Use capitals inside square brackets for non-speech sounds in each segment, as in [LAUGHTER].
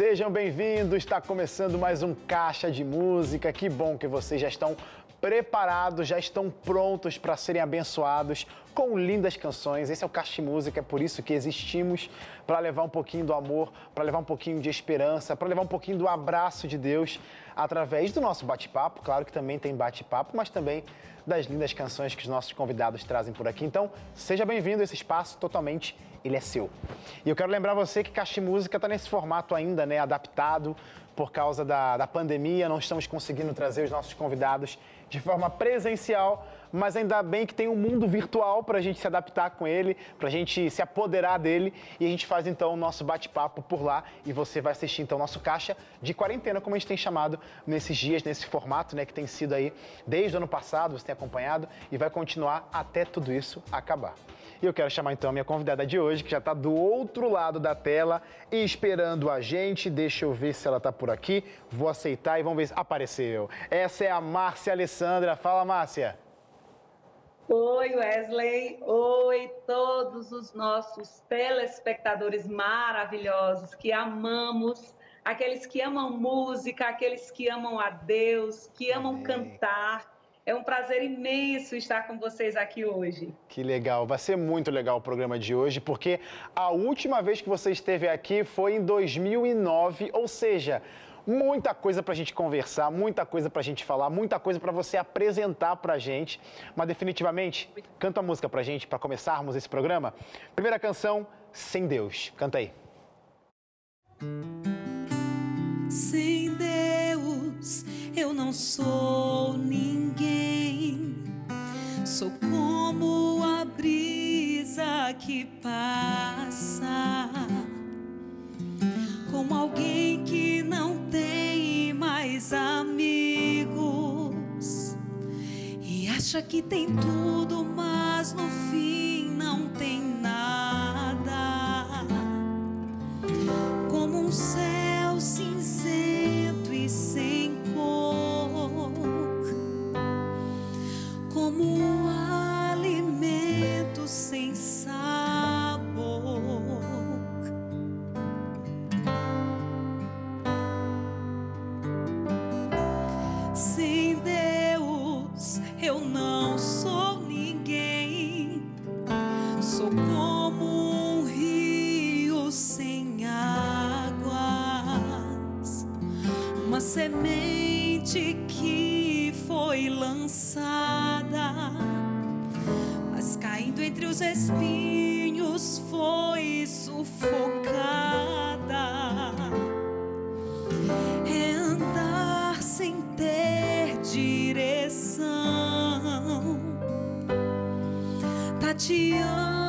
Sejam bem-vindos, está começando mais um Caixa de Música. Que bom que vocês já estão preparados, já estão prontos para serem abençoados com lindas canções. Esse é o de Música, é por isso que existimos para levar um pouquinho do amor, para levar um pouquinho de esperança, para levar um pouquinho do abraço de Deus através do nosso bate-papo. Claro que também tem bate-papo, mas também das lindas canções que os nossos convidados trazem por aqui. Então, seja bem-vindo a esse espaço totalmente ele é seu. E eu quero lembrar você que de Música está nesse formato ainda, né, adaptado por causa da, da pandemia, não estamos conseguindo trazer os nossos convidados de forma presencial, mas ainda bem que tem um mundo virtual para a gente se adaptar com ele, para a gente se apoderar dele e a gente faz então o nosso bate-papo por lá e você vai assistir então o nosso caixa de quarentena, como a gente tem chamado nesses dias, nesse formato, né, que tem sido aí desde o ano passado, você tem acompanhado e vai continuar até tudo isso acabar. E eu quero chamar então a minha convidada de hoje, que já está do outro lado da tela esperando a gente. Deixa eu ver se ela está por aqui. Vou aceitar e vamos ver se apareceu. Essa é a Márcia Alessandra. Fala, Márcia. Oi, Wesley. Oi, todos os nossos telespectadores maravilhosos que amamos, aqueles que amam música, aqueles que amam a Deus, que amam Amém. cantar é um prazer imenso estar com vocês aqui hoje. Que legal, vai ser muito legal o programa de hoje, porque a última vez que você esteve aqui foi em 2009, ou seja, muita coisa para a gente conversar, muita coisa para a gente falar, muita coisa para você apresentar para a gente. Mas definitivamente, canta a música para a gente, para começarmos esse programa. Primeira canção, Sem Deus. Canta aí. Sem Deus, eu não sou ninguém. Sou como a brisa que passa, como alguém que não tem mais amigos e acha que tem tudo, mas no fim não tem nada. Como um céu cinzento e sem como alimento sem semente que foi lançada, mas caindo entre os espinhos foi sufocada. É andar sem ter direção, tateando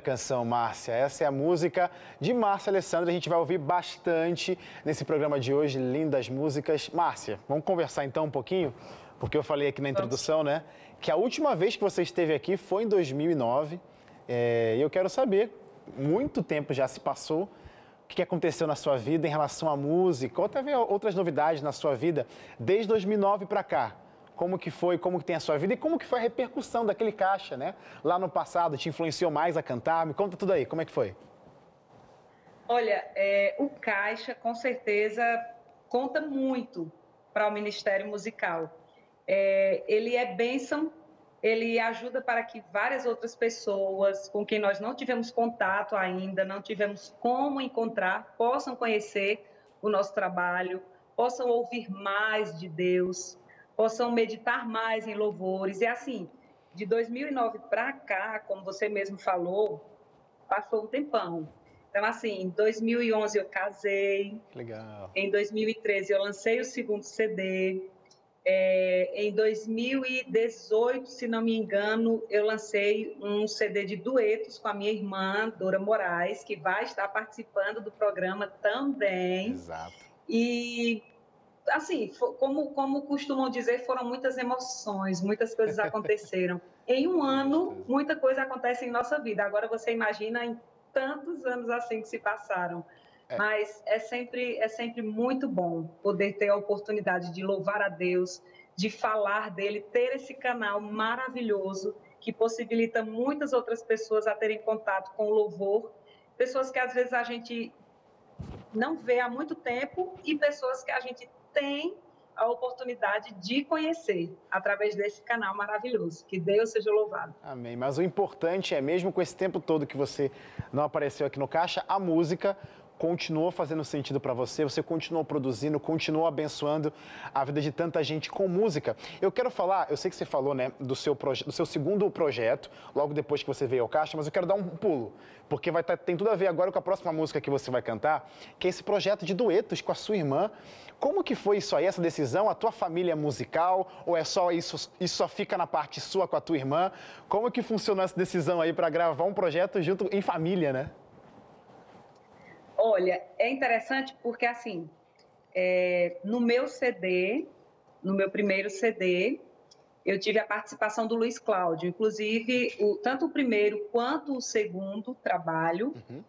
Canção, Márcia. Essa é a música de Márcia Alessandra. A gente vai ouvir bastante nesse programa de hoje. Lindas músicas. Márcia, vamos conversar então um pouquinho? Porque eu falei aqui na introdução, né? Que a última vez que você esteve aqui foi em 2009. É, e eu quero saber, muito tempo já se passou, o que aconteceu na sua vida em relação à música, ou até outras novidades na sua vida, desde 2009 para cá como que foi, como que tem a sua vida e como que foi a repercussão daquele caixa, né? Lá no passado, te influenciou mais a cantar? Me conta tudo aí, como é que foi? Olha, é, o caixa com certeza conta muito para o Ministério Musical. É, ele é bênção, ele ajuda para que várias outras pessoas com quem nós não tivemos contato ainda, não tivemos como encontrar, possam conhecer o nosso trabalho, possam ouvir mais de Deus, possam meditar mais em louvores. E assim, de 2009 para cá, como você mesmo falou, passou um tempão. Então, assim, em 2011 eu casei. Legal. Em 2013 eu lancei o segundo CD. É, em 2018, se não me engano, eu lancei um CD de duetos com a minha irmã, Dora Moraes, que vai estar participando do programa também. Exato. E assim, como, como costumam dizer, foram muitas emoções, muitas coisas aconteceram. [LAUGHS] em um ano, muita coisa acontece em nossa vida. Agora você imagina em tantos anos assim que se passaram. É. Mas é sempre, é sempre muito bom poder ter a oportunidade de louvar a Deus, de falar dele, ter esse canal maravilhoso que possibilita muitas outras pessoas a terem contato com o louvor, pessoas que às vezes a gente não vê há muito tempo e pessoas que a gente tem a oportunidade de conhecer através desse canal maravilhoso. Que Deus seja louvado. Amém. Mas o importante é, mesmo com esse tempo todo que você não apareceu aqui no Caixa, a música continuou fazendo sentido para você, você continuou produzindo, continuou abençoando a vida de tanta gente com música. Eu quero falar, eu sei que você falou, né, do seu, do seu segundo projeto, logo depois que você veio ao Caixa, mas eu quero dar um pulo, porque vai tá, tem tudo a ver agora com a próxima música que você vai cantar, que é esse projeto de duetos com a sua irmã. Como que foi isso aí, essa decisão? A tua família é musical ou é só isso, isso só fica na parte sua com a tua irmã? Como que funcionou essa decisão aí para gravar um projeto junto em família, né? Olha, é interessante porque, assim, é, no meu CD, no meu primeiro CD, eu tive a participação do Luiz Cláudio. Inclusive, o, tanto o primeiro quanto o segundo trabalho uhum.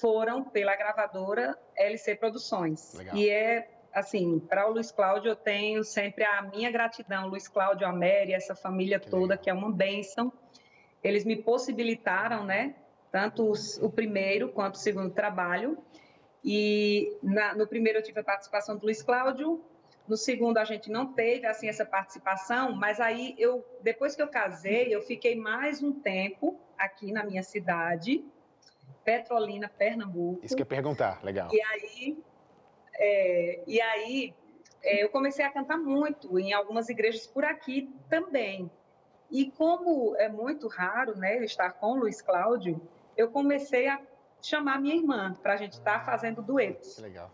foram pela gravadora LC Produções. Legal. E é, assim, para o Luiz Cláudio, eu tenho sempre a minha gratidão. Luiz Cláudio, a Mary, essa família que toda, legal. que é uma bênção. Eles me possibilitaram, né, tanto os, o primeiro quanto o segundo trabalho. E na, no primeiro eu tive a participação do Luiz Cláudio, no segundo a gente não teve assim essa participação, mas aí eu depois que eu casei, eu fiquei mais um tempo aqui na minha cidade, Petrolina, Pernambuco. Isso que eu ia perguntar, legal. E aí, é, e aí é, eu comecei a cantar muito em algumas igrejas por aqui também. E como é muito raro, né, estar com o Luiz Cláudio, eu comecei a chamar minha irmã para a gente estar tá fazendo duetos. Que legal.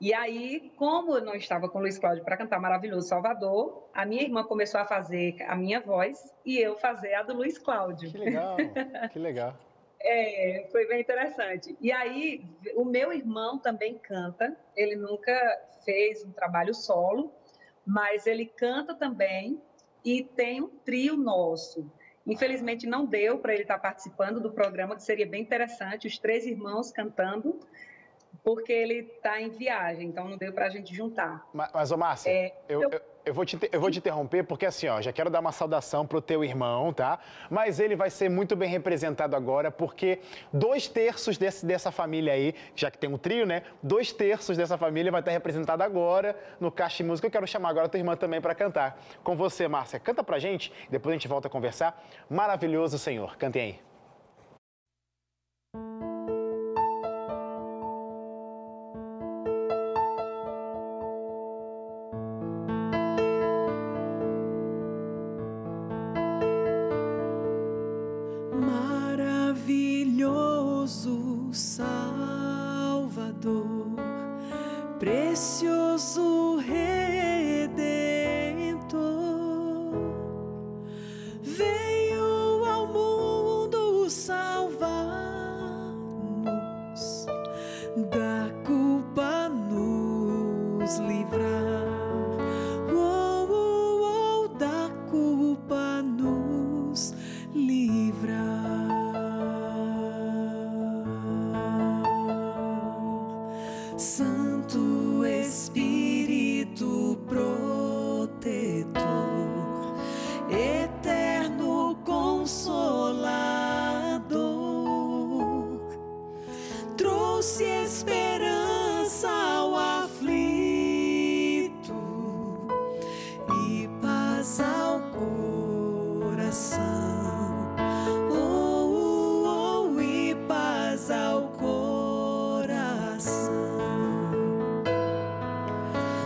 E aí, como eu não estava com o Luiz Cláudio para cantar Maravilhoso Salvador, a minha irmã começou a fazer a minha voz e eu fazer a do Luiz Cláudio. Que legal, [LAUGHS] que legal. é, foi bem interessante. E aí, o meu irmão também canta, ele nunca fez um trabalho solo, mas ele canta também e tem um trio nosso. Infelizmente não deu para ele estar tá participando do programa, que seria bem interessante, os três irmãos cantando, porque ele está em viagem, então não deu para a gente juntar. Mas, mas ô Márcia, é, eu, eu, eu, vou te, eu vou te interromper, porque assim, ó, já quero dar uma saudação pro teu irmão, tá? Mas ele vai ser muito bem representado agora, porque dois terços desse, dessa família aí, já que tem um trio, né? Dois terços dessa família vai estar representado agora no Caixa Música. Eu quero chamar agora a tua irmã também para cantar. Com você, Márcia, canta pra gente, depois a gente volta a conversar. Maravilhoso, Senhor. Cantem aí.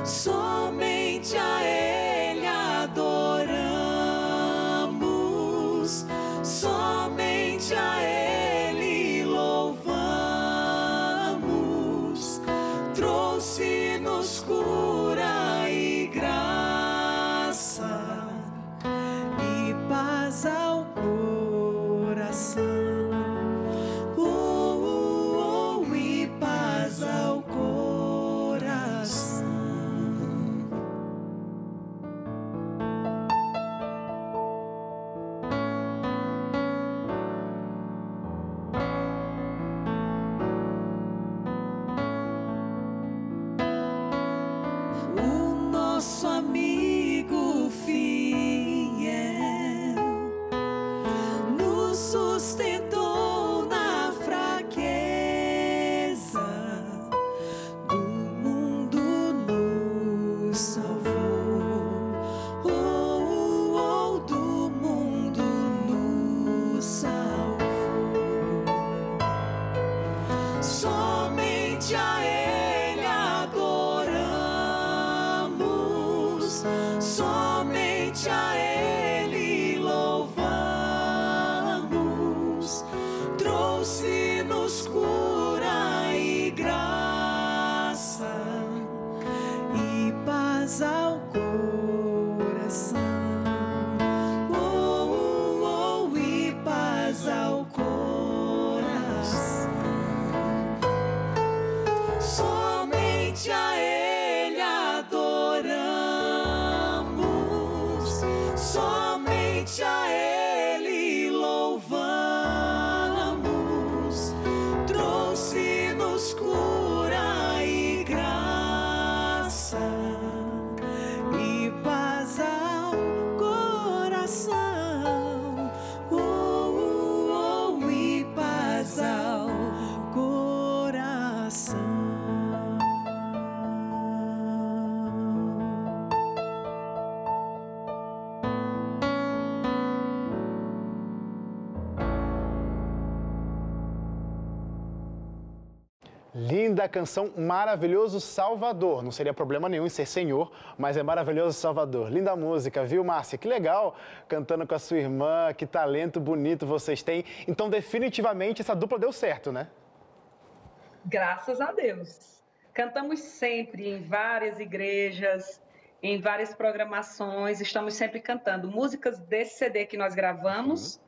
所 Linda canção, maravilhoso Salvador. Não seria problema nenhum em ser Senhor, mas é maravilhoso Salvador. Linda música, viu, Márcia? Que legal cantando com a sua irmã, que talento bonito vocês têm. Então, definitivamente, essa dupla deu certo, né? Graças a Deus. Cantamos sempre em várias igrejas, em várias programações, estamos sempre cantando músicas desse CD que nós gravamos. Eu-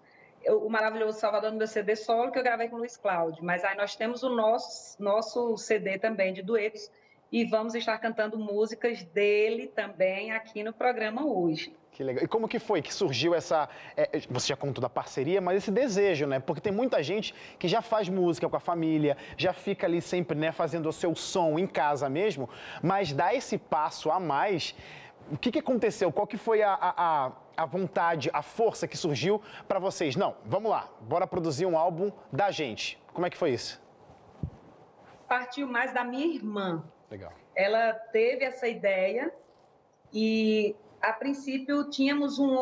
O Maravilhoso Salvador no meu CD solo, que eu gravei com o Luiz Cláudio. Mas aí nós temos o nosso, nosso CD também de duetos e vamos estar cantando músicas dele também aqui no programa hoje. Que legal. E como que foi que surgiu essa. é, você já contou da parceria, mas esse desejo, né? Porque tem muita gente que já faz música com a família, já fica ali sempre, né, fazendo o seu som em casa mesmo, mas dá esse passo a mais. O que, que aconteceu? Qual que foi a, a, a- vontade, a força que surgiu para vocês? Não, vamos lá, bora produzir um álbum da gente. Como é que foi isso? Partiu mais da minha irmã. Legal. ela teve essa ideia e, a princípio, tínhamos um,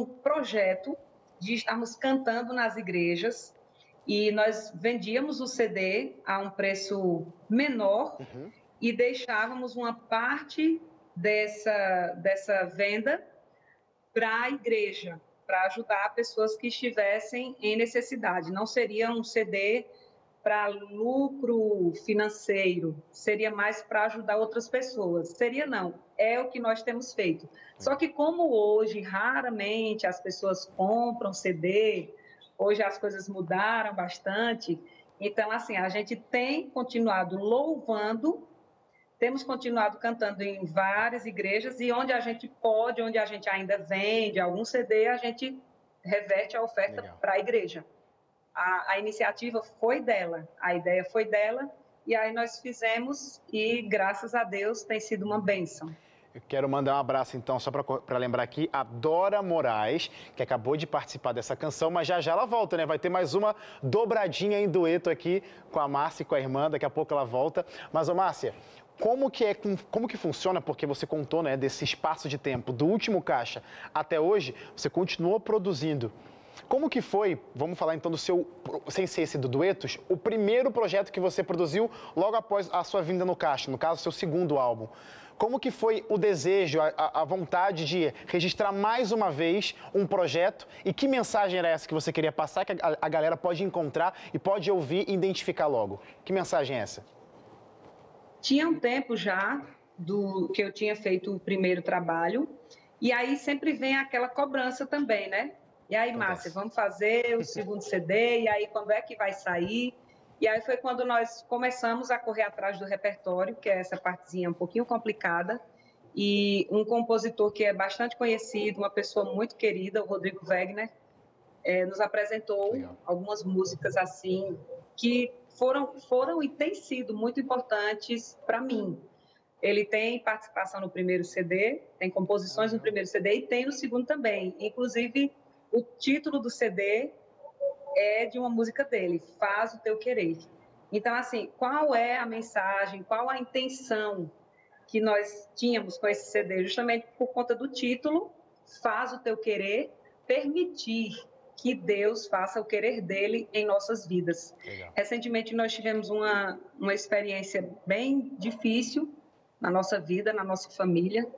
um projeto de estarmos cantando nas igrejas e nós vendíamos o CD a um preço menor Uhum. e deixávamos uma parte dessa, dessa venda para a igreja, para ajudar pessoas que estivessem em necessidade. Não seria um CD para lucro financeiro, seria mais para ajudar outras pessoas. Seria não, é o que nós temos feito. Só que como hoje raramente as pessoas compram CD, hoje as coisas mudaram bastante, então assim, a gente tem continuado louvando, temos continuado cantando em várias igrejas e onde a gente pode, onde a gente ainda vende algum CD, a gente reverte a oferta para a igreja a, a iniciativa foi dela, a ideia foi dela E aí nós fizemos e graças a Deus tem sido uma bênção. Eu quero mandar um abraço, então, só para lembrar aqui, a Dora Moraes, que acabou de participar dessa canção, mas já já ela volta, né? Vai ter mais uma dobradinha em dueto aqui com a Márcia e com a irmã, daqui a pouco ela volta. Mas, ô Márcia, como que, é, como que funciona, porque você contou, né, desse espaço de tempo, do último caixa até hoje, você continuou produzindo. Como que foi, vamos falar então do seu, sem ser esse do Duetos, o primeiro projeto que você produziu logo após a sua vinda no caixa, no caso, seu segundo álbum? Como que foi o desejo, a, a, vontade de registrar mais uma vez um projeto e que mensagem era essa que você queria passar que a, a galera pode encontrar e pode ouvir e identificar logo? Que mensagem é essa? Tinha um tempo já do que eu tinha feito o primeiro trabalho e aí sempre vem aquela cobrança também, né? E aí, Márcia, vamos fazer o segundo CD, e aí quando é que vai sair? E aí foi quando nós começamos a correr atrás do repertório, que é essa partezinha um pouquinho complicada, e um compositor que é bastante conhecido, uma pessoa muito querida, o Rodrigo Wegner, é, nos apresentou Legal. algumas músicas assim que foram foram e têm sido muito importantes para mim. Ele tem participação no primeiro CD, tem composições no primeiro CD e tem no segundo também. Inclusive, o título do CD é de uma música dele, Faz o Teu Querer. Então, assim, qual é a mensagem, qual a intenção que nós tínhamos com esse CD? Justamente por conta do título, Faz o Teu Querer, permitir que Deus faça o querer dele em nossas vidas. Legal. Recentemente, nós tivemos uma, uma experiência bem difícil na nossa vida, na nossa família,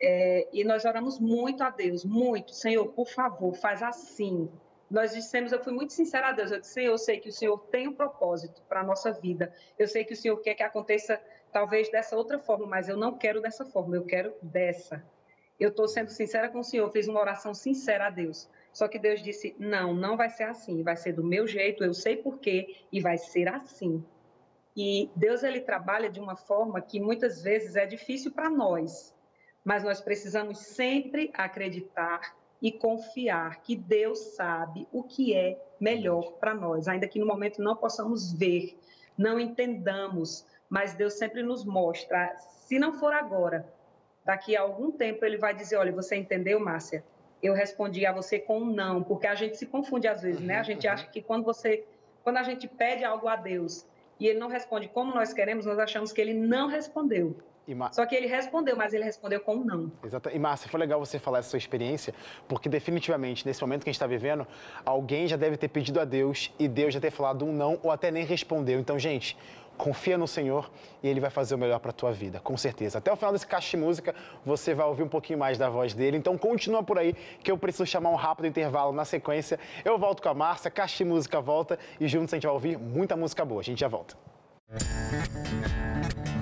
é, e nós oramos muito a Deus, muito. Senhor, por favor, faz assim, nós dissemos, eu fui muito sincera a Deus, eu disse, eu sei que o Senhor tem um propósito para a nossa vida, eu sei que o Senhor quer que aconteça talvez dessa outra forma, mas eu não quero dessa forma, eu quero dessa. Eu estou sendo sincera com o Senhor, fiz uma oração sincera a Deus. Só que Deus disse, não, não vai ser assim, vai ser do meu jeito, eu sei porquê, e vai ser assim. E Deus, ele trabalha de uma forma que muitas vezes é difícil para nós, mas nós precisamos sempre acreditar e confiar que Deus sabe o que é melhor para nós, ainda que no momento não possamos ver, não entendamos, mas Deus sempre nos mostra. Se não for agora, daqui a algum tempo ele vai dizer: Olha, você entendeu, Márcia? Eu respondi a você com um não, porque a gente se confunde às vezes, né? A gente acha que quando você, quando a gente pede algo a Deus e ele não responde como nós queremos, nós achamos que ele não respondeu. Ma... Só que ele respondeu, mas ele respondeu com um não. Exato. E Márcia, foi legal você falar essa sua experiência, porque definitivamente, nesse momento que a gente está vivendo, alguém já deve ter pedido a Deus e Deus já ter falado um não ou até nem respondeu. Então, gente, confia no Senhor e Ele vai fazer o melhor para a tua vida, com certeza. Até o final desse caixa de música, você vai ouvir um pouquinho mais da voz dele. Então, continua por aí, que eu preciso chamar um rápido intervalo na sequência. Eu volto com a Márcia, caixa de música volta e juntos a gente vai ouvir muita música boa. A gente já volta. Música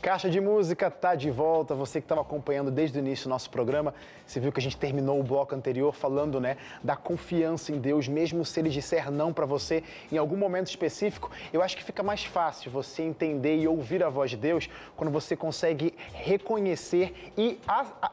Caixa de Música tá de volta. Você que estava acompanhando desde o início do nosso programa, você viu que a gente terminou o bloco anterior falando, né, da confiança em Deus, mesmo se ele disser não para você em algum momento específico. Eu acho que fica mais fácil você entender e ouvir a voz de Deus quando você consegue reconhecer e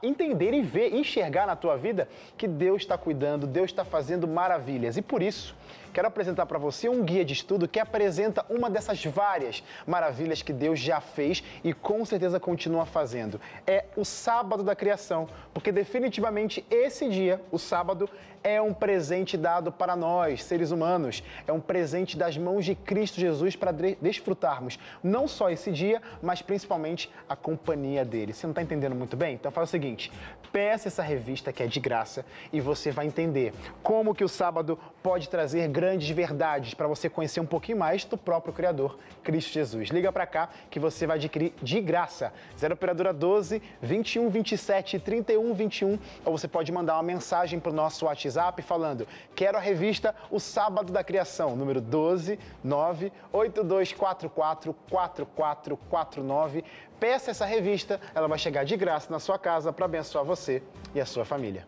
entender e ver, enxergar na tua vida que Deus está cuidando, Deus está fazendo maravilhas. E por isso, quero apresentar para você um guia de estudo que apresenta uma dessas várias maravilhas que Deus já fez e com certeza continua fazendo. É o sábado da criação, porque definitivamente esse dia, o sábado, é um presente dado para nós, seres humanos. É um presente das mãos de Cristo Jesus para desfrutarmos não só esse dia, mas principalmente a companhia dele. Você não está entendendo muito bem? Então faz o seguinte: peça essa revista que é de graça e você vai entender como que o sábado pode trazer grandes verdades para você conhecer um pouquinho mais do próprio Criador, Cristo Jesus. Liga para cá que você vai adquirir de graça. 0 operadora 12 21 27 31 21 ou você pode mandar uma mensagem para o nosso WhatsApp WhatsApp falando: quero a revista O Sábado da Criação, número 12 98244 4449. Peça essa revista, ela vai chegar de graça na sua casa para abençoar você e a sua família.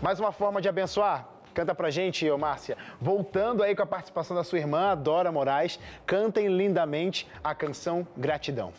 Mais uma forma de abençoar? Canta pra gente, ô Márcia. Voltando aí com a participação da sua irmã, Dora Moraes, cantem lindamente a canção Gratidão.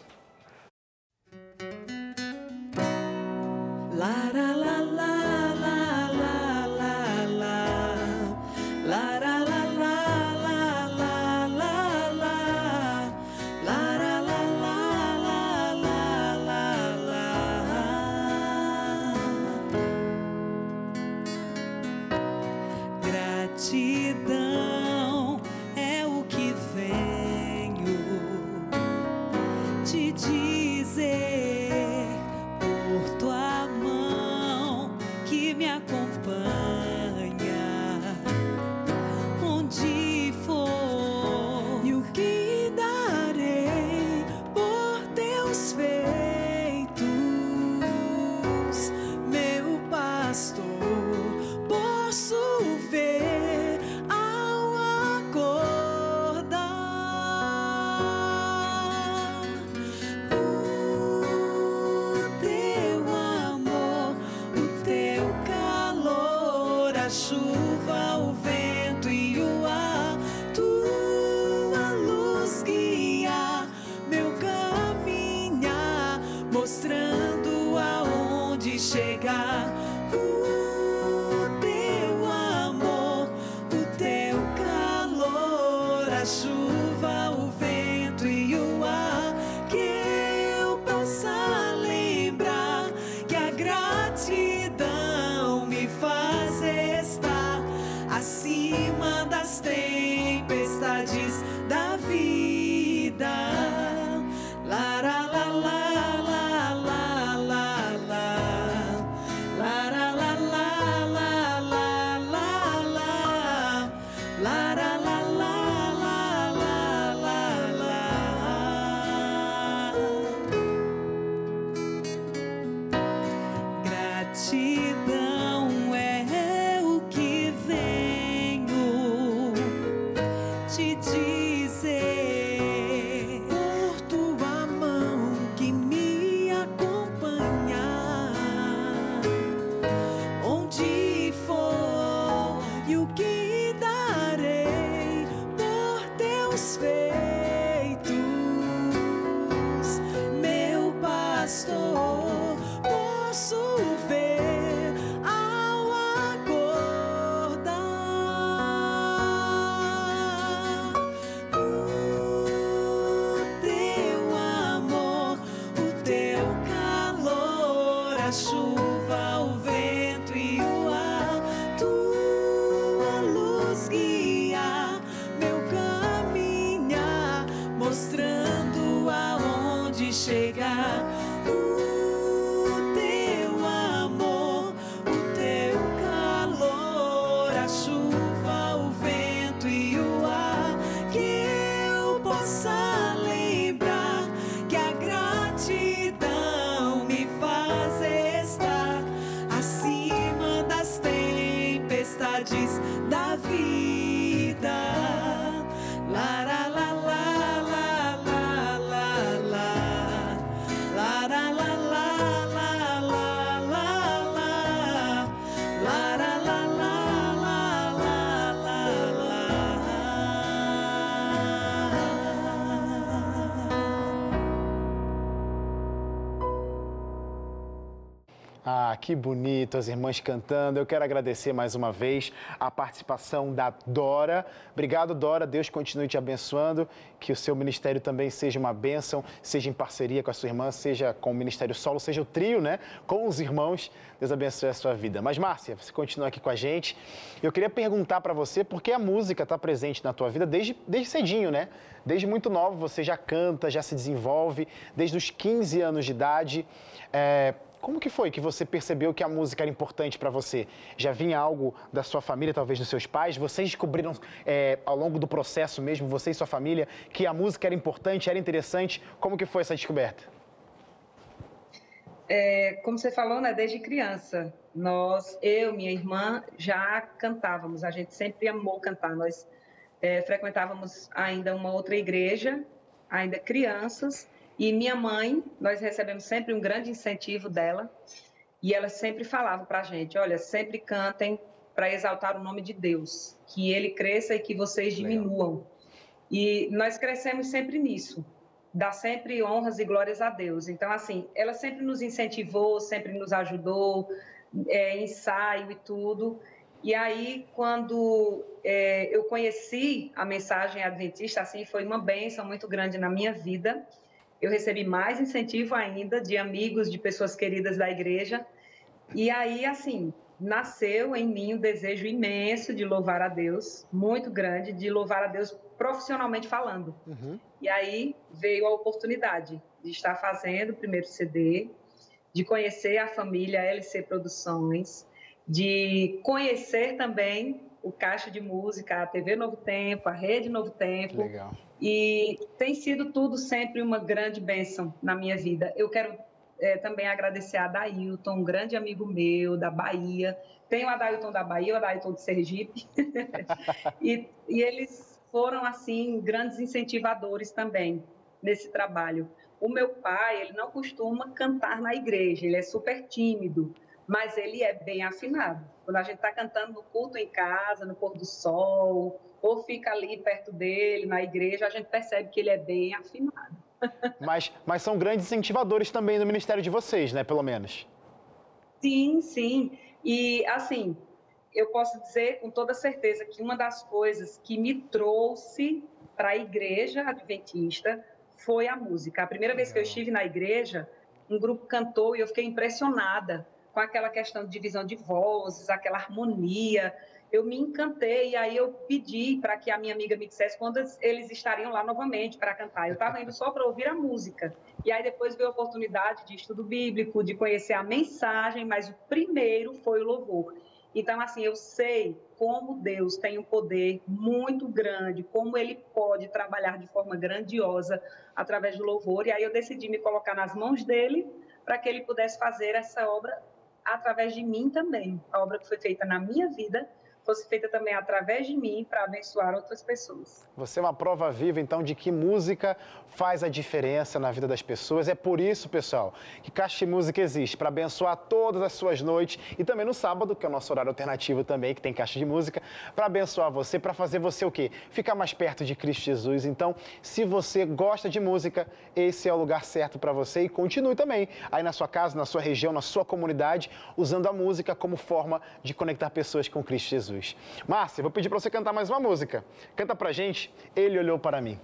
Ah, que bonito, as irmãs cantando. Eu quero agradecer mais uma vez a participação da Dora. Obrigado, Dora. Deus continue te abençoando. Que o seu ministério também seja uma bênção, seja em parceria com a sua irmã, seja com o Ministério Solo, seja o trio, né? Com os irmãos. Deus abençoe a sua vida. Mas, Márcia, você continua aqui com a gente. Eu queria perguntar para você por que a música está presente na tua vida desde, desde cedinho, né? Desde muito novo você já canta, já se desenvolve, desde os 15 anos de idade. É, como que foi que você percebeu que a música era importante para você? Já vinha algo da sua família, talvez dos seus pais? Vocês descobriram é, ao longo do processo mesmo, você e sua família, que a música era importante, era interessante? Como que foi essa descoberta? É, como você falou, né, desde criança, nós, eu, minha irmã, já cantávamos. A gente sempre amou cantar. Nós é, frequentávamos ainda uma outra igreja, ainda crianças, e minha mãe, nós recebemos sempre um grande incentivo dela, e ela sempre falava para a gente: olha, sempre cantem para exaltar o nome de Deus, que ele cresça e que vocês diminuam. E nós crescemos sempre nisso. dar sempre honras e glórias a Deus. Então, assim, ela sempre nos incentivou, sempre nos ajudou, é, ensaio e tudo. E aí, quando é, eu conheci a mensagem adventista, assim, foi uma bênção muito grande na minha vida. Eu recebi mais incentivo ainda de amigos, de pessoas queridas da igreja. E aí, assim, nasceu em mim um desejo imenso de louvar a Deus, muito grande, de louvar a Deus profissionalmente falando. Uhum. E aí veio a oportunidade de estar fazendo o primeiro CD, de conhecer a família LC Produções, de conhecer também o Caixa de Música, a TV Novo Tempo, a Rede Novo Tempo. Legal. E tem sido tudo sempre uma grande bênção na minha vida. Eu quero é, também agradecer a Dailton, um grande amigo meu da Bahia. Tem o Adailton da Bahia, o Adailton de Sergipe. [LAUGHS] e, e eles foram, assim, grandes incentivadores também nesse trabalho. O meu pai, ele não costuma cantar na igreja, ele é super tímido mas ele é bem afinado. Quando a gente está cantando no culto em casa, no pôr do sol, ou fica ali perto dele, na igreja, a gente percebe que ele é bem afinado. [LAUGHS] mas, mas são grandes incentivadores também no ministério de vocês, né? Pelo menos. Sim, sim. E, assim, eu posso dizer com toda certeza que uma das coisas que me trouxe para a igreja adventista foi a música. A primeira vez que eu estive na igreja, um grupo cantou e eu fiquei impressionada com aquela questão de divisão de vozes, aquela harmonia. Eu me encantei e aí eu pedi para que a minha amiga me dissesse quando eles estariam lá novamente para cantar. Eu estava indo só para ouvir a música. E aí depois veio a oportunidade de estudo bíblico, de conhecer a mensagem, mas o primeiro foi o louvor. Então, assim, eu sei como Deus tem um poder muito grande, como Ele pode trabalhar de forma grandiosa através do louvor. E aí eu decidi me colocar nas mãos dele para que Ele pudesse fazer essa obra através de mim também. A obra que foi feita na minha vida fosse feita também através de mim para abençoar outras pessoas. Você é uma prova viva, então, de que música faz a diferença na vida das pessoas. É por isso, pessoal, que Caixa de Música existe, para abençoar todas as suas noites e também no sábado, que é o nosso horário alternativo também, que tem Caixa de Música, para abençoar você, para fazer você o quê? Ficar mais perto de Cristo Jesus. Então, se você gosta de música, esse é o lugar certo para você e continue também aí na sua casa, na sua região, na sua comunidade, usando a música como forma de conectar pessoas com Cristo Jesus. Márcia, vou pedir para você cantar mais uma música. Canta pra gente, Ele Olhou para Mim.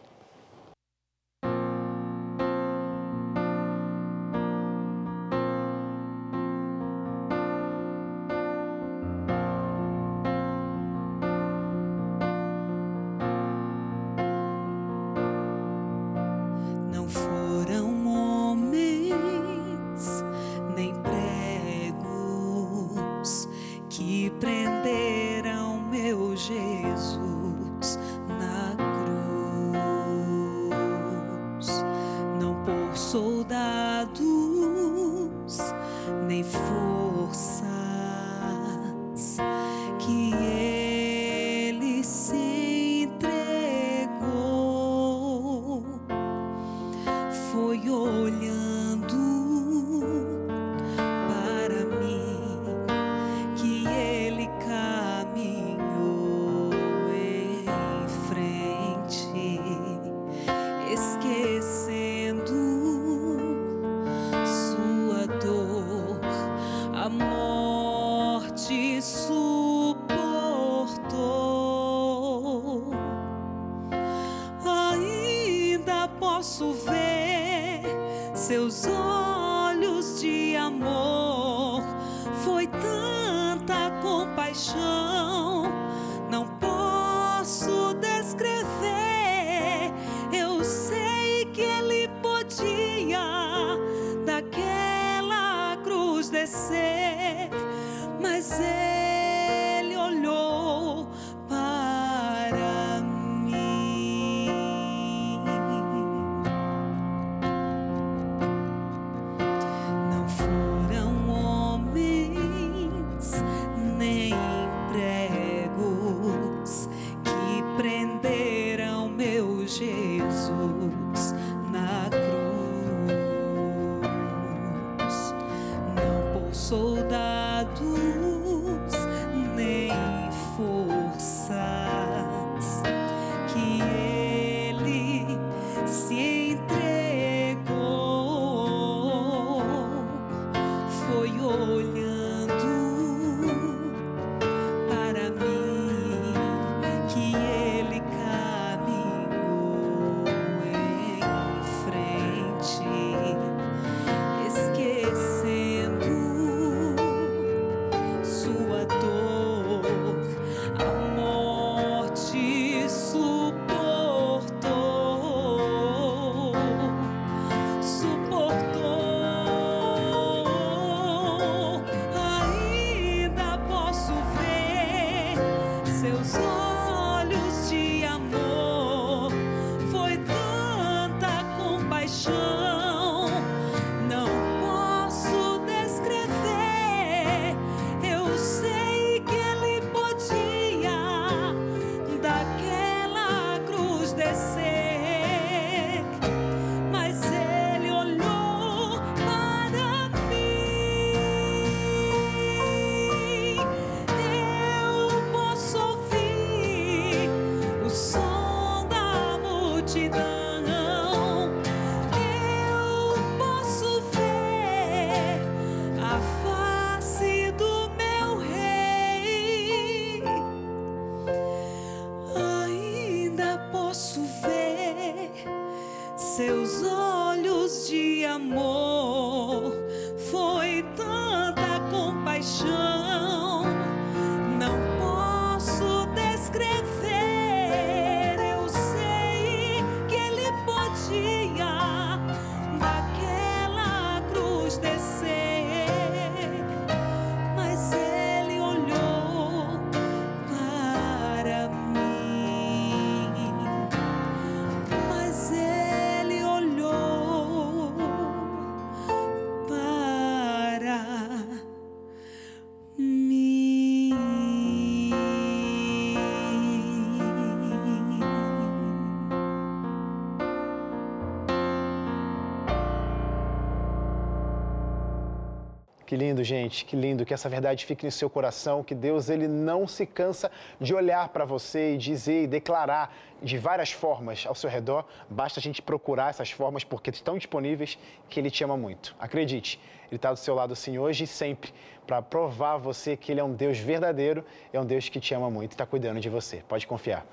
Que lindo, gente, que lindo. Que essa verdade fique no seu coração, que Deus ele não se cansa de olhar para você e dizer e declarar de várias formas ao seu redor. Basta a gente procurar essas formas porque estão disponíveis que ele te ama muito. Acredite, ele está do seu lado assim hoje e sempre para provar a você que ele é um Deus verdadeiro, é um Deus que te ama muito e está cuidando de você. Pode confiar.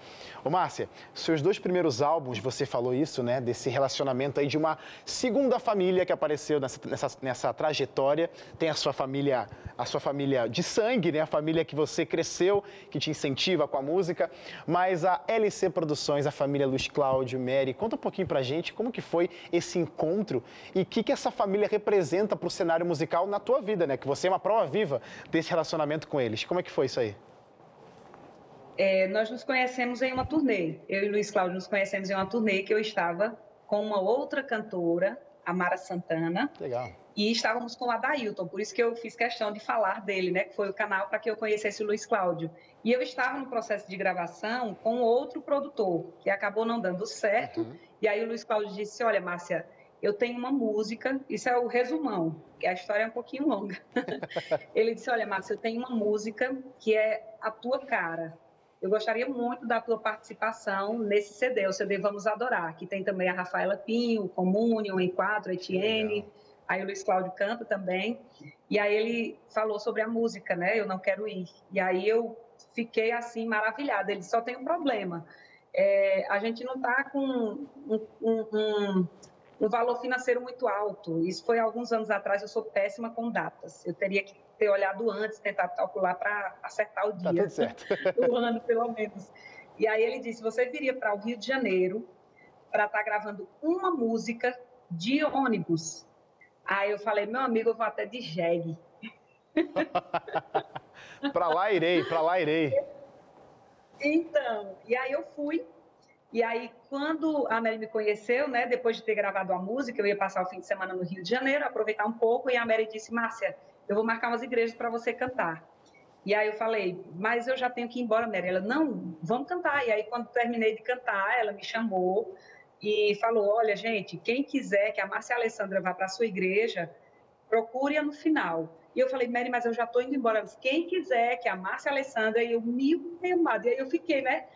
Ô Márcia, seus dois primeiros álbuns, você falou isso, né? Desse relacionamento aí de uma segunda família que apareceu nessa, nessa, nessa trajetória. Tem a sua família, a sua família de sangue, né? A família que você cresceu, que te incentiva com a música. Mas a LC Produções, a família Luiz Cláudio, Mary, conta um pouquinho pra gente como que foi esse encontro e o que, que essa família representa para o cenário musical na tua vida, né? Que você é uma prova viva desse relacionamento com eles. Como é que foi isso aí? É, nós nos conhecemos em uma turnê. Eu e Luiz Cláudio nos conhecemos em uma turnê que eu estava com uma outra cantora, a Mara Santana. Legal. E estávamos com o Adailton, por isso que eu fiz questão de falar dele, né? Que foi o canal para que eu conhecesse o Luiz Cláudio. E eu estava no processo de gravação com outro produtor, que acabou não dando certo. Uhum. E aí o Luiz Cláudio disse: Olha, Márcia, eu tenho uma música, isso é o resumão, que a história é um pouquinho longa. [LAUGHS] Ele disse: Olha, Márcia, eu tenho uma música que é a tua cara. Eu gostaria muito da tua participação nesse CD, o CD Vamos Adorar, que tem também a Rafaela Pinho, Comunion, em quatro, Etienne. Legal. aí o Luiz Cláudio canta também, e aí ele falou sobre a música, né, Eu Não Quero Ir, e aí eu fiquei assim maravilhada, ele só tem um problema, é, a gente não está com um, um, um, um, valor financeiro muito alto, isso foi alguns anos atrás, eu sou péssima com datas, eu teria que ter olhado antes, tentar calcular para acertar o dia, tá tudo certo. [LAUGHS] o ano pelo menos, e aí ele disse, você viria para o Rio de Janeiro para estar tá gravando uma música de ônibus, Aí eu falei, meu amigo, eu vou até de jegue. [LAUGHS] para lá irei, para lá irei. Então, e aí eu fui. E aí, quando a Mary me conheceu, né, depois de ter gravado a música, eu ia passar o fim de semana no Rio de Janeiro, aproveitar um pouco, e a Mary disse, Márcia, eu vou marcar umas igrejas para você cantar. E aí eu falei, mas eu já tenho que ir embora, Mary. Ela, não, vamos cantar. E aí, quando terminei de cantar, ela me chamou, e falou: olha, gente, quem quiser que a Márcia Alessandra vá para a sua igreja, procure-a no final. E eu falei, Mary, mas eu já estou indo embora. Ela disse, quem quiser que a Márcia Alessandra, e eu, meu, meu amado. E aí eu fiquei, né?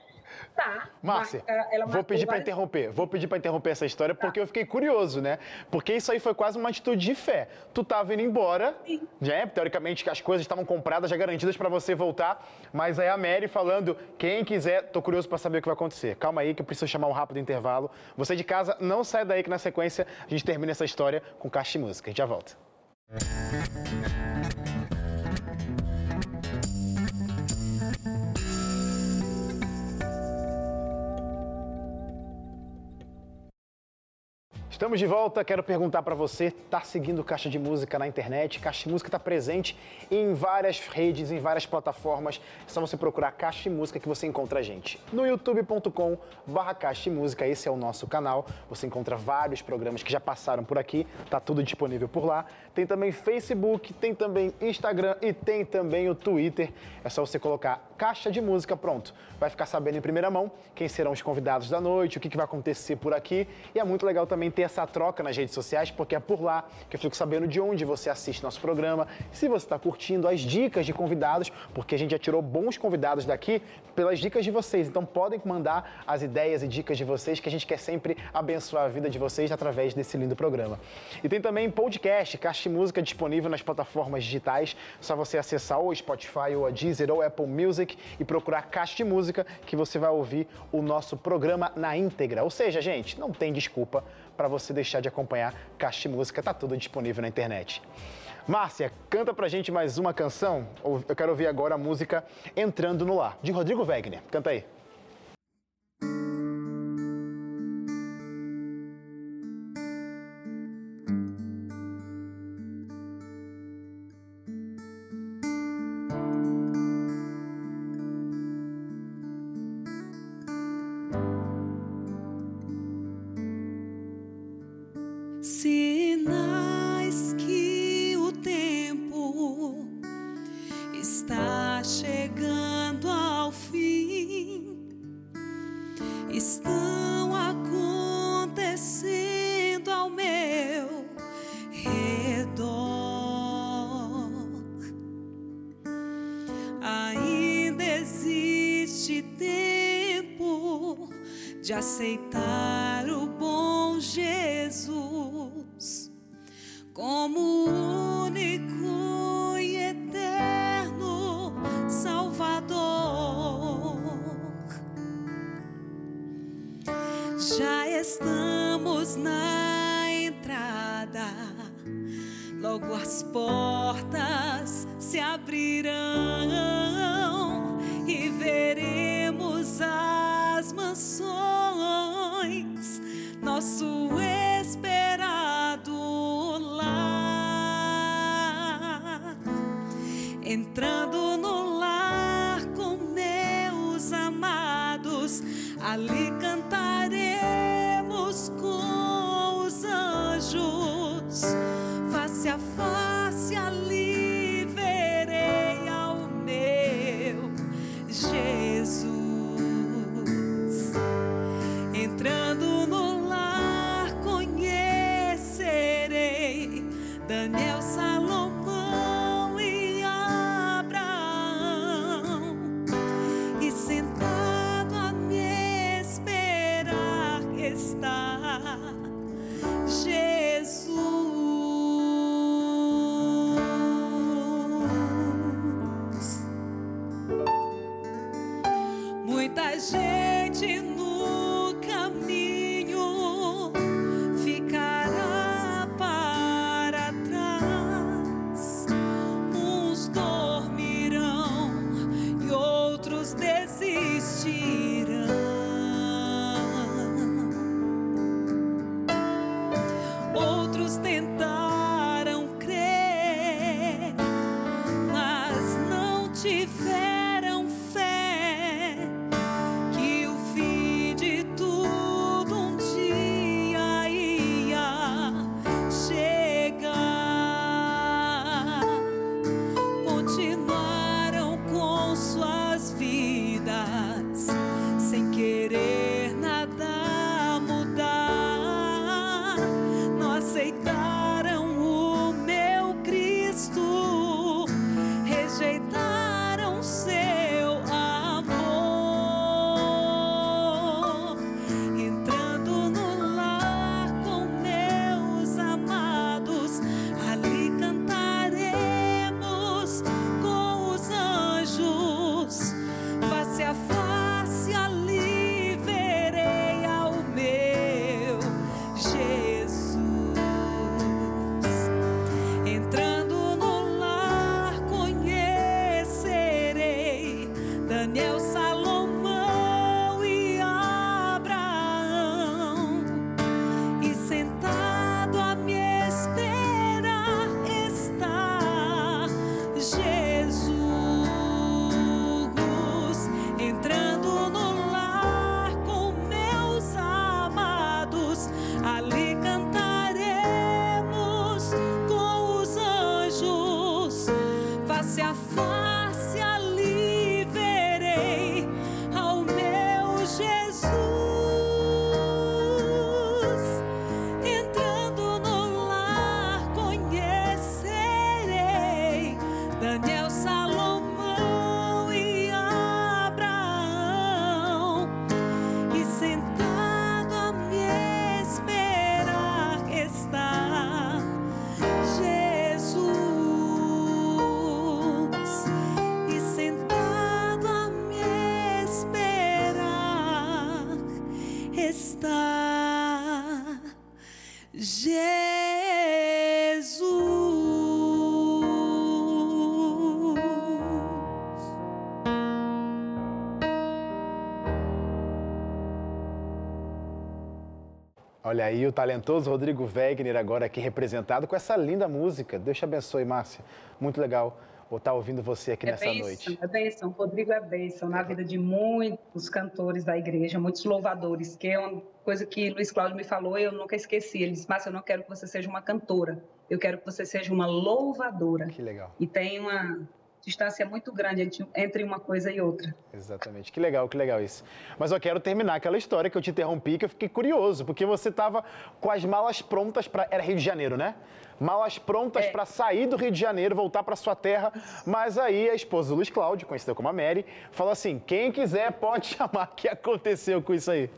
Tá. Márcia, vou pedir para interromper. Vou pedir para interromper essa história tá. porque eu fiquei curioso, né? Porque isso aí foi quase uma atitude de fé. Tu estava indo embora, Sim. né? Teoricamente as coisas estavam compradas, já garantidas para você voltar, mas aí a Mary falando, quem quiser, tô curioso para saber o que vai acontecer. Calma aí que eu preciso chamar um rápido intervalo. Você de casa, não sai daí que na sequência a gente termina essa história com caixa de música. A gente já volta. Música Estamos de volta. Quero perguntar para você: está seguindo Caixa de Música na internet? Caixa de Música está presente em várias redes, em várias plataformas. É só você procurar Caixa de Música que você encontra a gente. No youtube.com/barra Caixa de Música, esse é o nosso canal. Você encontra vários programas que já passaram por aqui, tá tudo disponível por lá. Tem também Facebook, tem também Instagram e tem também o Twitter. É só você colocar Caixa de Música, pronto. Vai ficar sabendo em primeira mão quem serão os convidados da noite, o que, que vai acontecer por aqui. E é muito legal também ter essa troca nas redes sociais, porque é por lá que eu fico sabendo de onde você assiste nosso programa, se você está curtindo as dicas de convidados, porque a gente já tirou bons convidados daqui pelas dicas de vocês. Então podem mandar as ideias e dicas de vocês, que a gente quer sempre abençoar a vida de vocês através desse lindo programa. E tem também podcast, Caixa de Música disponível nas plataformas digitais. Só você acessar o Spotify ou a Deezer ou Apple Music e procurar Caixa de Música que você vai ouvir o nosso programa na íntegra. Ou seja, gente, não tem desculpa para você deixar de acompanhar Caixa de Música, tá tudo disponível na internet. Márcia, canta pra gente mais uma canção. Eu quero ouvir agora a música Entrando no Lar, de Rodrigo Wegner. Canta aí. Entrando Olha aí o talentoso Rodrigo Wegner agora aqui representado com essa linda música. Deus te abençoe, Márcia. Muito legal estar tá ouvindo você aqui é nessa bênção, noite. É bênção, Rodrigo é bênção na vida de muitos cantores da igreja, muitos louvadores, que é uma coisa que Luiz Cláudio me falou e eu nunca esqueci. Ele disse, Márcia, eu não quero que você seja uma cantora, eu quero que você seja uma louvadora. Que legal. E tem uma distância muito grande entre uma coisa e outra. Exatamente. Que legal, que legal isso. Mas eu quero terminar aquela história que eu te interrompi, que eu fiquei curioso, porque você estava com as malas prontas para. Era Rio de Janeiro, né? malas prontas é. para sair do Rio de Janeiro, voltar para sua terra. Mas aí a esposa do Luiz Cláudio, conhecida como a Mary, falou assim: quem quiser pode [LAUGHS] chamar. O que aconteceu com isso aí?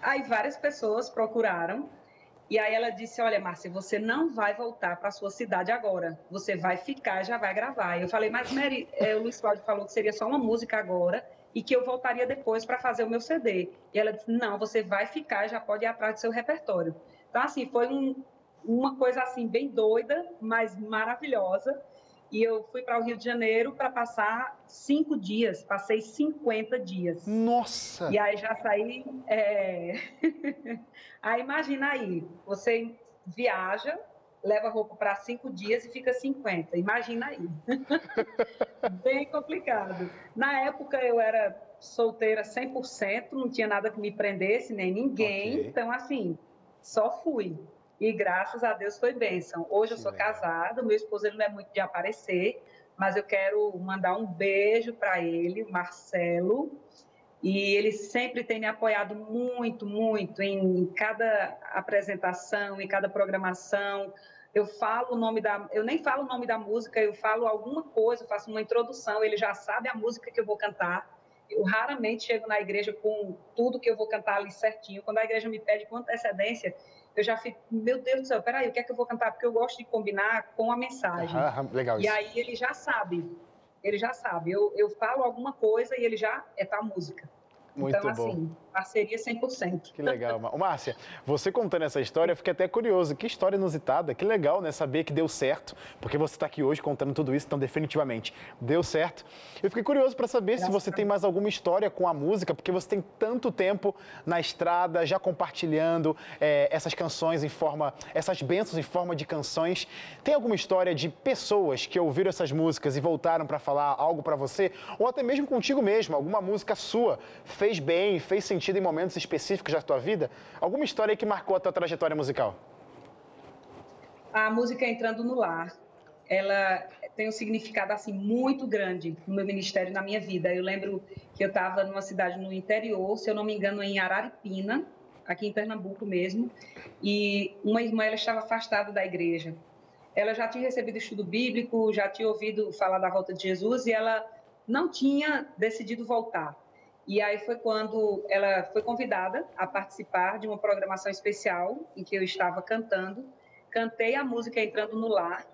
aí várias pessoas procuraram. E aí ela disse: Olha, Márcia, você não vai voltar para sua cidade agora. Você vai ficar, já vai gravar. Eu falei: Mas Mary, é, o Luiz Cláudio falou que seria só uma música agora e que eu voltaria depois para fazer o meu CD. E ela disse: Não, você vai ficar, já pode ir atrás do seu repertório. Então, assim, foi um, uma coisa assim bem doida, mas maravilhosa. E eu fui para o Rio de Janeiro para passar cinco dias, passei 50 dias. Nossa! E aí já saí. É... [LAUGHS] aí imagina aí, você viaja, leva roupa para cinco dias e fica 50. Imagina aí. [LAUGHS] Bem complicado. Na época eu era solteira 100%, não tinha nada que me prendesse, nem ninguém. Okay. Então, assim, só fui. E graças a Deus foi bênção. Hoje eu sou casada, meu esposo ele não é muito de aparecer, mas eu quero mandar um beijo para ele, Marcelo. E ele sempre tem me apoiado muito, muito em cada apresentação, em cada programação. Eu falo o nome da, eu nem falo o nome da música, eu falo alguma coisa, faço uma introdução, ele já sabe a música que eu vou cantar. Eu raramente chego na igreja com tudo que eu vou cantar ali certinho. Quando a igreja me pede com antecedência, eu já fico, meu Deus do céu, peraí, o que é que eu vou cantar? Porque eu gosto de combinar com a mensagem. Ah, legal isso. E aí ele já sabe, ele já sabe. Eu, eu falo alguma coisa e ele já é tá música. Muito então, bom. assim, parceria 100%. Que legal. Márcia, você contando essa história, eu fiquei até curioso. Que história inusitada, que legal, né? Saber que deu certo, porque você está aqui hoje contando tudo isso, então definitivamente deu certo. Eu fiquei curioso para saber Graças se você tem mais alguma história com a música, porque você tem tanto tempo na estrada, já compartilhando é, essas canções em forma, essas bênçãos em forma de canções. Tem alguma história de pessoas que ouviram essas músicas e voltaram para falar algo para você? Ou até mesmo contigo mesmo, alguma música sua fez bem, fez sentido em momentos específicos da tua vida? Alguma história que marcou a tua trajetória musical? A música Entrando no Lar, ela tem um significado assim muito grande no meu ministério, na minha vida. Eu lembro que eu estava numa cidade no interior, se eu não me engano, em Araripina, aqui em Pernambuco mesmo, e uma irmã ela estava afastada da igreja. Ela já tinha recebido estudo bíblico, já tinha ouvido falar da volta de Jesus e ela não tinha decidido voltar. E aí foi quando ela foi convidada a participar de uma programação especial em que eu estava cantando. Cantei a música Entrando no Lar,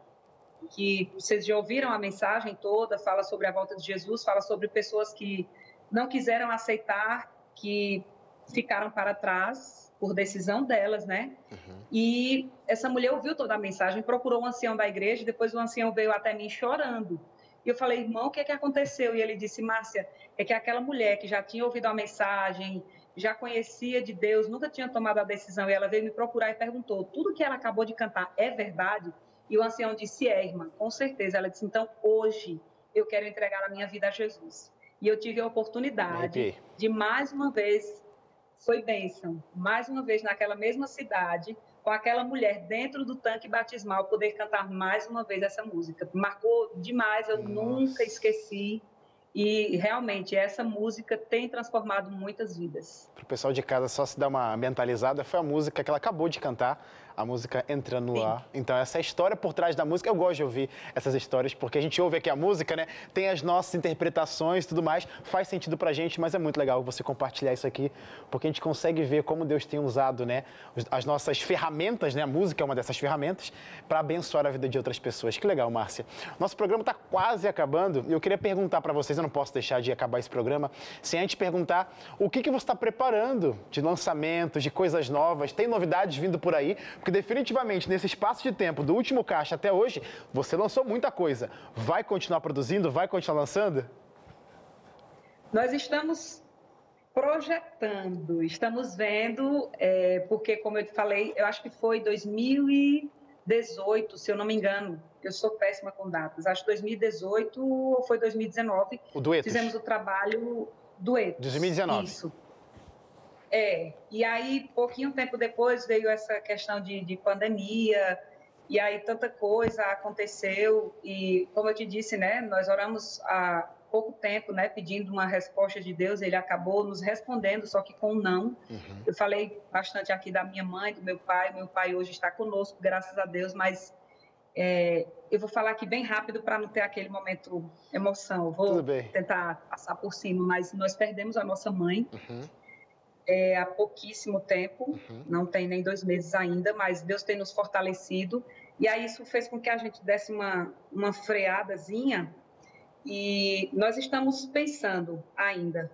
que vocês já ouviram a mensagem toda, fala sobre a volta de Jesus, fala sobre pessoas que não quiseram aceitar, que ficaram para trás por decisão delas, né? Uhum. E essa mulher ouviu toda a mensagem, procurou o um ancião da igreja, depois o ancião veio até mim chorando e eu falei, irmão, o que é que aconteceu? E ele disse, Márcia, é que aquela mulher que já tinha ouvido a mensagem, já conhecia de Deus, nunca tinha tomado a decisão, e ela veio me procurar e perguntou, tudo que ela acabou de cantar é verdade? E o ancião disse, é, irmã, com certeza. Ela disse, então, hoje eu quero entregar a minha vida a Jesus. E eu tive a oportunidade de mais uma vez, foi bênção, mais uma vez naquela mesma cidade, com aquela mulher dentro do tanque batismal poder cantar mais uma vez essa música. Marcou demais, eu Nossa. nunca esqueci. E realmente essa música tem transformado muitas vidas. Para o pessoal de casa só se dar uma mentalizada, foi a música que ela acabou de cantar a música entra no Sim. ar. Então, essa é a história por trás da música. Eu gosto de ouvir essas histórias, porque a gente ouve aqui a música, né? Tem as nossas interpretações e tudo mais. Faz sentido pra gente, mas é muito legal você compartilhar isso aqui, porque a gente consegue ver como Deus tem usado, né? As nossas ferramentas, né? A música é uma dessas ferramentas, para abençoar a vida de outras pessoas. Que legal, Márcia. Nosso programa está quase acabando e eu queria perguntar para vocês, eu não posso deixar de acabar esse programa, sem antes perguntar o que, que você está preparando de lançamentos, de coisas novas. Tem novidades vindo por aí? Porque definitivamente, nesse espaço de tempo, do último caixa até hoje, você lançou muita coisa. Vai continuar produzindo? Vai continuar lançando? Nós estamos projetando, estamos vendo, é, porque, como eu te falei, eu acho que foi 2018, se eu não me engano, eu sou péssima com datas, acho que 2018 ou foi 2019. O dueto. Fizemos o trabalho dueto. 2019. Isso. É, e aí, pouquinho tempo depois, veio essa questão de, de pandemia, e aí tanta coisa aconteceu, e como eu te disse, né, nós oramos a pouco tempo, né, pedindo uma resposta de Deus, ele acabou nos respondendo, só que com um não. Uhum. Eu falei bastante aqui da minha mãe, do meu pai, meu pai hoje está conosco, graças a Deus, mas é, eu vou falar aqui bem rápido para não ter aquele momento emoção. vou tentar passar por cima, mas nós perdemos a nossa mãe uhum. É, há pouquíssimo tempo, uhum. não tem nem dois meses ainda, mas Deus tem nos fortalecido. E aí isso fez com que a gente desse uma, uma freadazinha e nós estamos pensando ainda,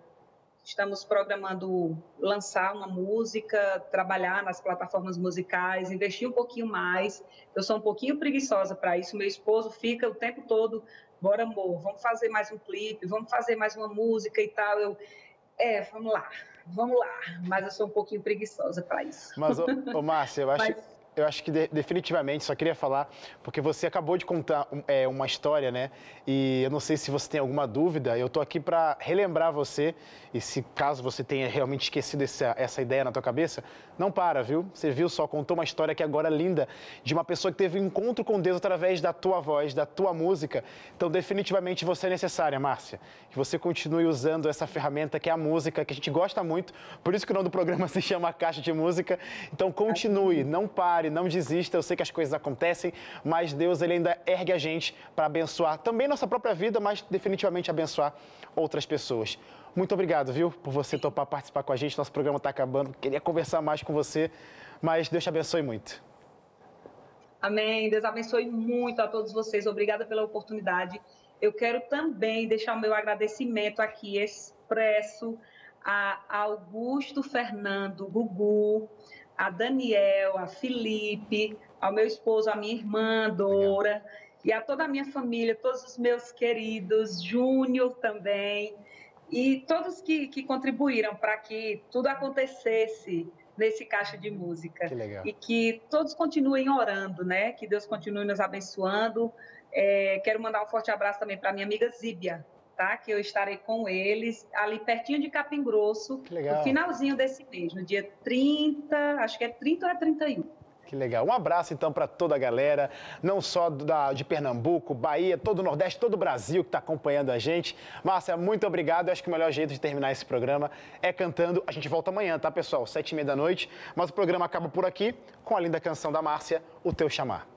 estamos programando lançar uma música, trabalhar nas plataformas musicais, investir um pouquinho mais. Eu sou um pouquinho preguiçosa para isso. Meu esposo fica o tempo todo, bora amor, vamos fazer mais um clipe, vamos fazer mais uma música e tal. Eu, é, vamos lá, vamos lá. Mas eu sou um pouquinho preguiçosa para isso. Mas, ô, ô Márcia, eu acho. Mas eu acho que de, definitivamente, só queria falar, porque você acabou de contar é, uma história, né? E eu não sei se você tem alguma dúvida, eu tô aqui para relembrar você, e se caso você tenha realmente esquecido essa, essa ideia na tua cabeça, não para, viu? Você viu só, contou uma história que agora é linda, de uma pessoa que teve um encontro com Deus através da tua voz, da tua música. Então, definitivamente você é necessária, Márcia, que você continue usando essa ferramenta que é a música, que a gente gosta muito, por isso que o nome do programa [LAUGHS] se chama Caixa de Música. Então, continue, não pare pare, não desista. Eu sei que as coisas acontecem, mas Deus ele ainda ergue a gente para abençoar também nossa própria vida, mas definitivamente abençoar outras pessoas. Muito obrigado, viu, por você topar participar com a gente. Nosso programa está acabando. Queria conversar mais com você, mas Deus te abençoe muito. Amém. Deus abençoe muito a todos vocês. Obrigada pela oportunidade. Eu quero também deixar o meu agradecimento aqui expresso a Augusto Fernando Gugu, a Daniel, a Felipe, ao meu esposo, a minha irmã Dora, Legal. e a toda a minha família, todos os meus queridos, Júnior também, e todos que, que contribuíram para que tudo acontecesse nesse caixa de música. Que e que todos continuem orando, né? Que Deus continue nos abençoando. É, quero mandar um forte abraço também para minha amiga Zíbia, tá? Que eu estarei com eles ali pertinho de Capim Grosso, no finalzinho desse mês, no dia 30, acho que é 30 ou é 31. Que legal. Um abraço então para toda a galera, não só da, de Pernambuco, Bahia, todo o Nordeste, todo o Brasil que está acompanhando a gente. Márcia, muito obrigado. Eu acho que o melhor jeito de terminar esse programa é cantando. A gente volta amanhã, tá, pessoal? Sete e meia da noite. Mas o programa acaba por aqui com a linda canção da Márcia, O Teu Chamar.